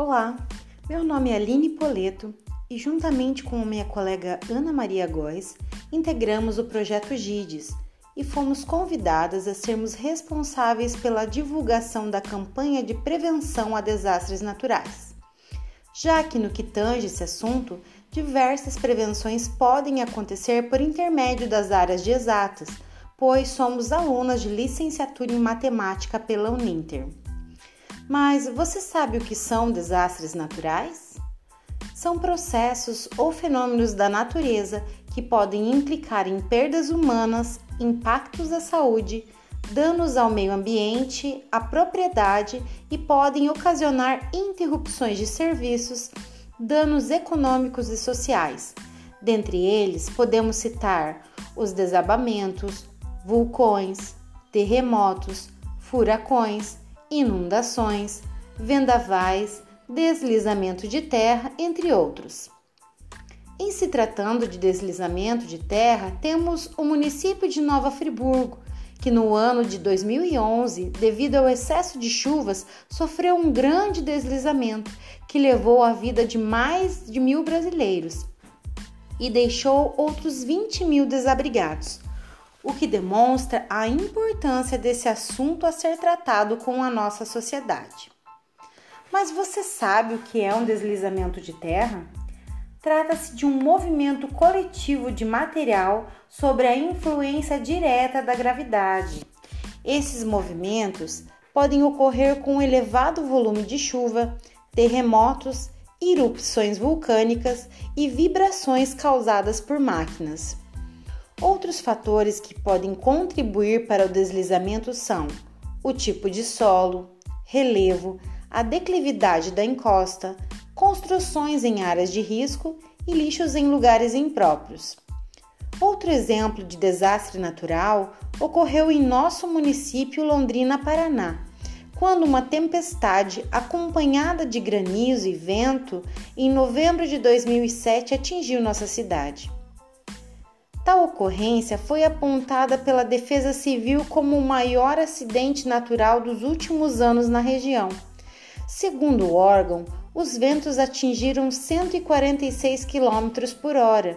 Olá, meu nome é Aline Poleto e, juntamente com minha colega Ana Maria Góes, integramos o projeto GIDES e fomos convidadas a sermos responsáveis pela divulgação da campanha de prevenção a desastres naturais. Já que, no que tange esse assunto, diversas prevenções podem acontecer por intermédio das áreas de exatas, pois somos alunas de licenciatura em matemática pela Uninter. Mas você sabe o que são desastres naturais? São processos ou fenômenos da natureza que podem implicar em perdas humanas, impactos à saúde, danos ao meio ambiente, à propriedade e podem ocasionar interrupções de serviços, danos econômicos e sociais. Dentre eles, podemos citar os desabamentos, vulcões, terremotos, furacões inundações, vendavais, deslizamento de terra, entre outros. Em se tratando de deslizamento de terra, temos o município de Nova Friburgo, que no ano de 2011, devido ao excesso de chuvas, sofreu um grande deslizamento que levou a vida de mais de mil brasileiros e deixou outros 20 mil desabrigados o que demonstra a importância desse assunto a ser tratado com a nossa sociedade. Mas você sabe o que é um deslizamento de terra? Trata-se de um movimento coletivo de material sobre a influência direta da gravidade. Esses movimentos podem ocorrer com elevado volume de chuva, terremotos, erupções vulcânicas e vibrações causadas por máquinas. Outros fatores que podem contribuir para o deslizamento são o tipo de solo, relevo, a declividade da encosta, construções em áreas de risco e lixos em lugares impróprios. Outro exemplo de desastre natural ocorreu em nosso município Londrina, Paraná, quando uma tempestade acompanhada de granizo e vento em novembro de 2007 atingiu nossa cidade. Tal ocorrência foi apontada pela Defesa Civil como o maior acidente natural dos últimos anos na região. Segundo o órgão, os ventos atingiram 146 km por hora,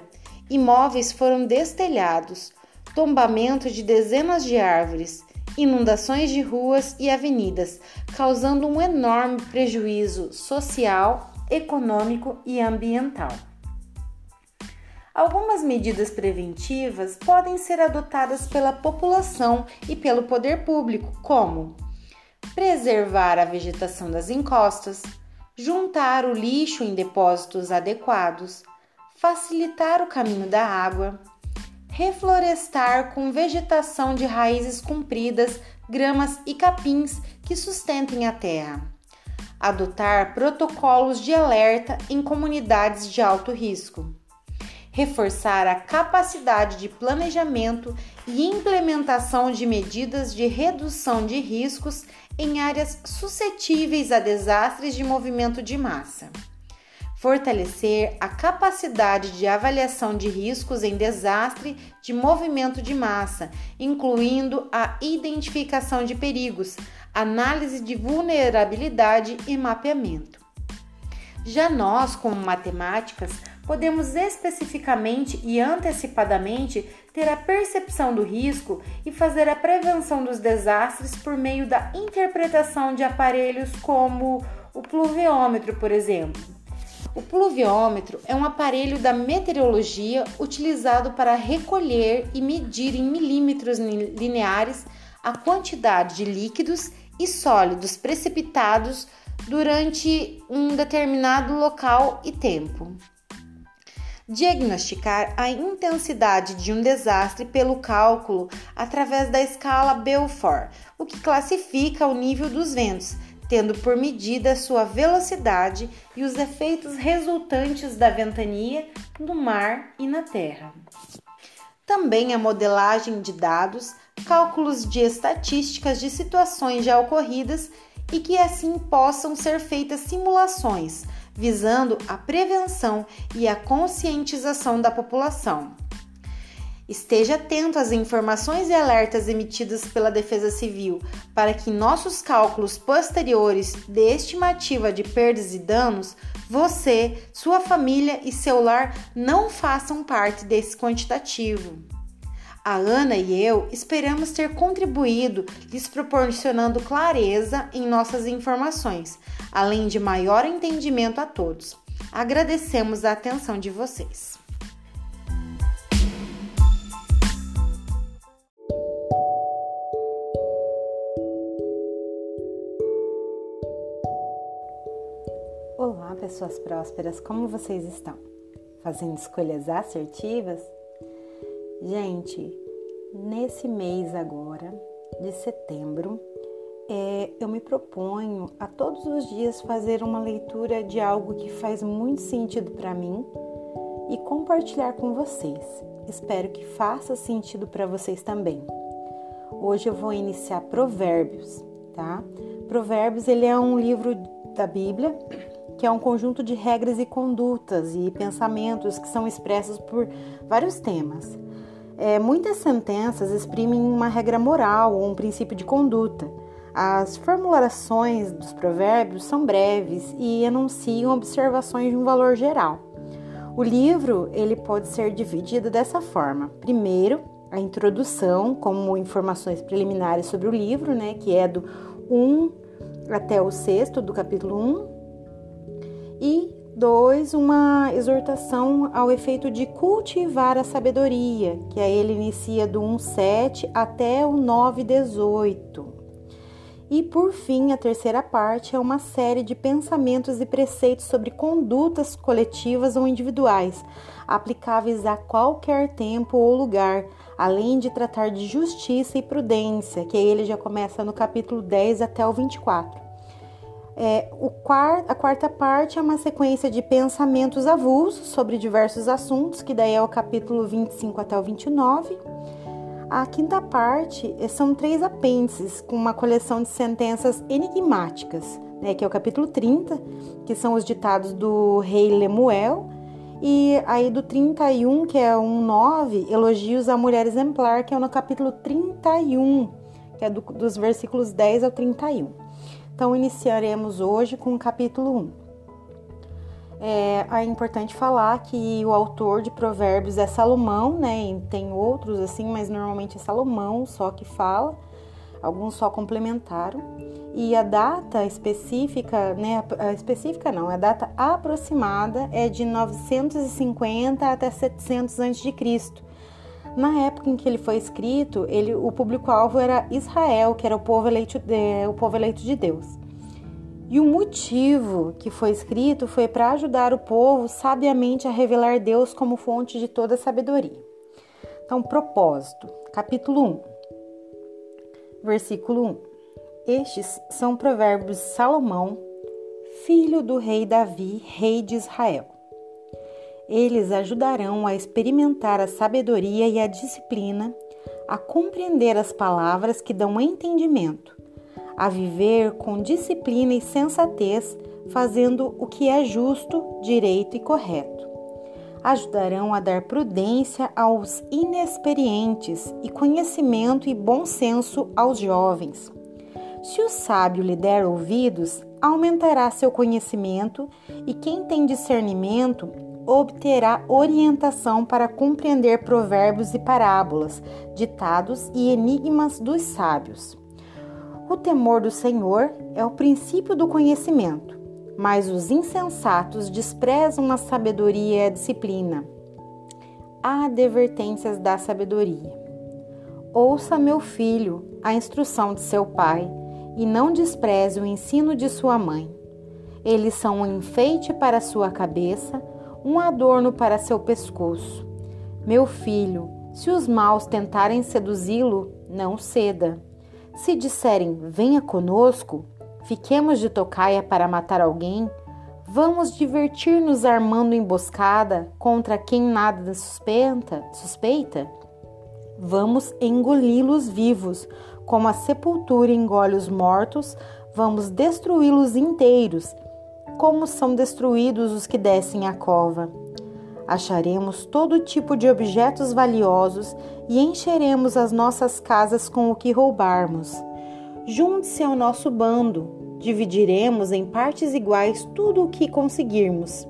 imóveis foram destelhados, tombamento de dezenas de árvores, inundações de ruas e avenidas, causando um enorme prejuízo social, econômico e ambiental. Algumas medidas preventivas podem ser adotadas pela população e pelo poder público, como preservar a vegetação das encostas, juntar o lixo em depósitos adequados, facilitar o caminho da água, reflorestar com vegetação de raízes compridas, gramas e capins que sustentem a terra. Adotar protocolos de alerta em comunidades de alto risco reforçar a capacidade de planejamento e implementação de medidas de redução de riscos em áreas suscetíveis a desastres de movimento de massa. Fortalecer a capacidade de avaliação de riscos em desastre de movimento de massa, incluindo a identificação de perigos, análise de vulnerabilidade e mapeamento. Já nós, como matemáticas, podemos especificamente e antecipadamente ter a percepção do risco e fazer a prevenção dos desastres por meio da interpretação de aparelhos como o pluviômetro, por exemplo. O pluviômetro é um aparelho da meteorologia utilizado para recolher e medir em milímetros lineares a quantidade de líquidos e sólidos precipitados durante um determinado local e tempo diagnosticar a intensidade de um desastre pelo cálculo através da escala Beaufort, o que classifica o nível dos ventos, tendo por medida sua velocidade e os efeitos resultantes da ventania no mar e na terra. Também a modelagem de dados, cálculos de estatísticas de situações já ocorridas e que assim possam ser feitas simulações visando a prevenção e a conscientização da população. Esteja atento às informações e alertas emitidas pela Defesa Civil para que em nossos cálculos posteriores de estimativa de perdas e danos, você, sua família e seu lar não façam parte desse quantitativo. A Ana e eu esperamos ter contribuído lhes proporcionando clareza em nossas informações, além de maior entendimento a todos. Agradecemos a atenção de vocês. Olá, pessoas prósperas, como vocês estão? Fazendo escolhas assertivas? Gente, nesse mês agora de setembro, é, eu me proponho a todos os dias fazer uma leitura de algo que faz muito sentido para mim e compartilhar com vocês. Espero que faça sentido para vocês também. Hoje eu vou iniciar Provérbios, tá? Provérbios ele é um livro da Bíblia que é um conjunto de regras e condutas e pensamentos que são expressos por vários temas. É, muitas sentenças exprimem uma regra moral ou um princípio de conduta. As formulações dos provérbios são breves e enunciam observações de um valor geral. O livro ele pode ser dividido dessa forma: primeiro, a introdução, como informações preliminares sobre o livro, né, que é do 1 até o sexto do capítulo 1, e dois, uma exortação ao efeito de cultivar a sabedoria, que aí ele inicia do 1,7 até o 9,18. E por fim, a terceira parte é uma série de pensamentos e preceitos sobre condutas coletivas ou individuais, aplicáveis a qualquer tempo ou lugar, além de tratar de justiça e prudência, que aí ele já começa no capítulo 10 até o 24. É, quart, a quarta parte é uma sequência de pensamentos avulsos sobre diversos assuntos, que daí é o capítulo 25 até o 29. A quinta parte é, são três apêndices com uma coleção de sentenças enigmáticas, né, que é o capítulo 30, que são os ditados do rei Lemuel, e aí do 31, que é um 9, elogios à mulher exemplar, que é no capítulo 31, que é do, dos versículos 10 ao 31. Então, iniciaremos hoje com o capítulo 1. É, é, importante falar que o autor de Provérbios é Salomão, né? E tem outros assim, mas normalmente é Salomão só que fala. Alguns só complementaram. E a data específica, né? A específica não, a data aproximada é de 950 até 700 a.C. Na época em que ele foi escrito, ele, o público-alvo era Israel, que era o povo, eleito de, o povo eleito de Deus. E o motivo que foi escrito foi para ajudar o povo sabiamente a revelar Deus como fonte de toda sabedoria. Então, propósito, capítulo 1, versículo 1. Estes são provérbios de Salomão, filho do rei Davi, rei de Israel. Eles ajudarão a experimentar a sabedoria e a disciplina, a compreender as palavras que dão entendimento, a viver com disciplina e sensatez, fazendo o que é justo, direito e correto. Ajudarão a dar prudência aos inexperientes e conhecimento e bom senso aos jovens. Se o sábio lhe der ouvidos, aumentará seu conhecimento, e quem tem discernimento obterá orientação para compreender provérbios e parábolas, ditados e enigmas dos sábios. O temor do Senhor é o princípio do conhecimento, mas os insensatos desprezam a sabedoria e a disciplina. Há advertências da sabedoria. Ouça, meu filho, a instrução de seu pai, e não despreze o ensino de sua mãe. Eles são um enfeite para sua cabeça, um adorno para seu pescoço. Meu filho, se os maus tentarem seduzi-lo, não ceda. Se disserem, venha conosco, fiquemos de tocaia para matar alguém, vamos divertir-nos armando emboscada contra quem nada suspeita, suspeita? Vamos engoli-los vivos, como a sepultura engole os mortos, vamos destruí-los inteiros como são destruídos os que descem a cova. Acharemos todo tipo de objetos valiosos e encheremos as nossas casas com o que roubarmos. Junte-se ao nosso bando, dividiremos em partes iguais tudo o que conseguirmos.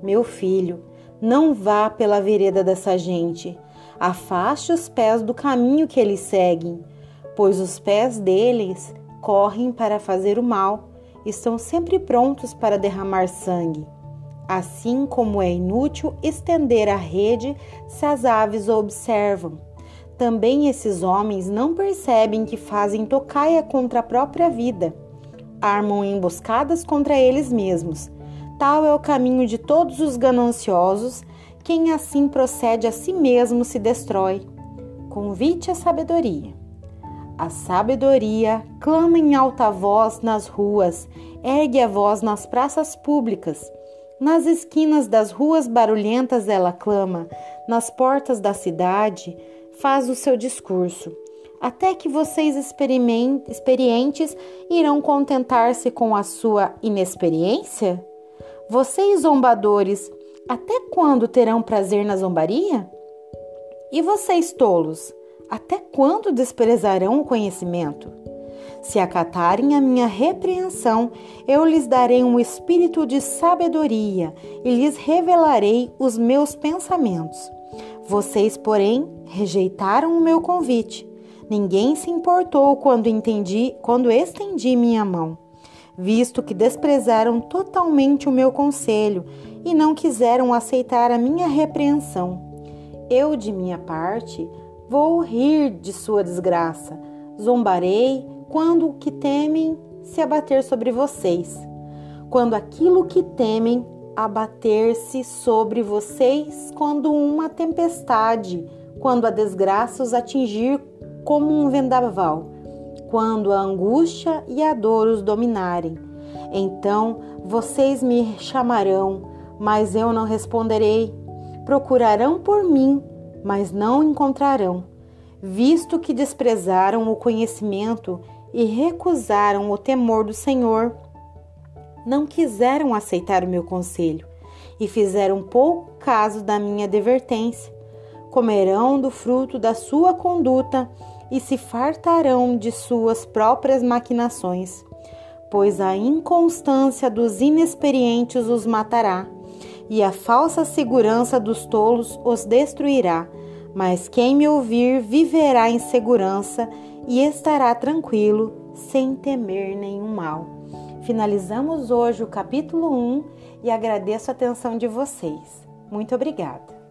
Meu filho, não vá pela vereda dessa gente. Afaste os pés do caminho que eles seguem, pois os pés deles correm para fazer o mal, estão sempre prontos para derramar sangue. Assim como é inútil estender a rede se as aves o observam. Também esses homens não percebem que fazem tocaia contra a própria vida. Armam emboscadas contra eles mesmos. Tal é o caminho de todos os gananciosos. Quem assim procede a si mesmo se destrói. Convite a sabedoria. A sabedoria clama em alta voz nas ruas, ergue a voz nas praças públicas nas esquinas das ruas barulhentas ela clama, nas portas da cidade faz o seu discurso. Até que vocês experientes irão contentar-se com a sua inexperiência? Vocês zombadores, até quando terão prazer na zombaria? E vocês tolos, até quando desprezarão o conhecimento? Se acatarem a minha repreensão, eu lhes darei um espírito de sabedoria e lhes revelarei os meus pensamentos. Vocês, porém, rejeitaram o meu convite. Ninguém se importou quando entendi, quando estendi minha mão, visto que desprezaram totalmente o meu conselho e não quiseram aceitar a minha repreensão. Eu, de minha parte, vou rir de sua desgraça, zombarei quando o que temem se abater sobre vocês, quando aquilo que temem abater-se sobre vocês, quando uma tempestade, quando a desgraça os atingir como um vendaval, quando a angústia e a dor os dominarem. Então vocês me chamarão, mas eu não responderei. Procurarão por mim, mas não encontrarão, visto que desprezaram o conhecimento e recusaram o temor do Senhor. Não quiseram aceitar o meu conselho e fizeram pouco caso da minha advertência. Comerão do fruto da sua conduta e se fartarão de suas próprias maquinações, pois a inconstância dos inexperientes os matará e a falsa segurança dos tolos os destruirá. Mas quem me ouvir viverá em segurança e estará tranquilo, sem temer nenhum mal. Finalizamos hoje o capítulo 1 e agradeço a atenção de vocês. Muito obrigada.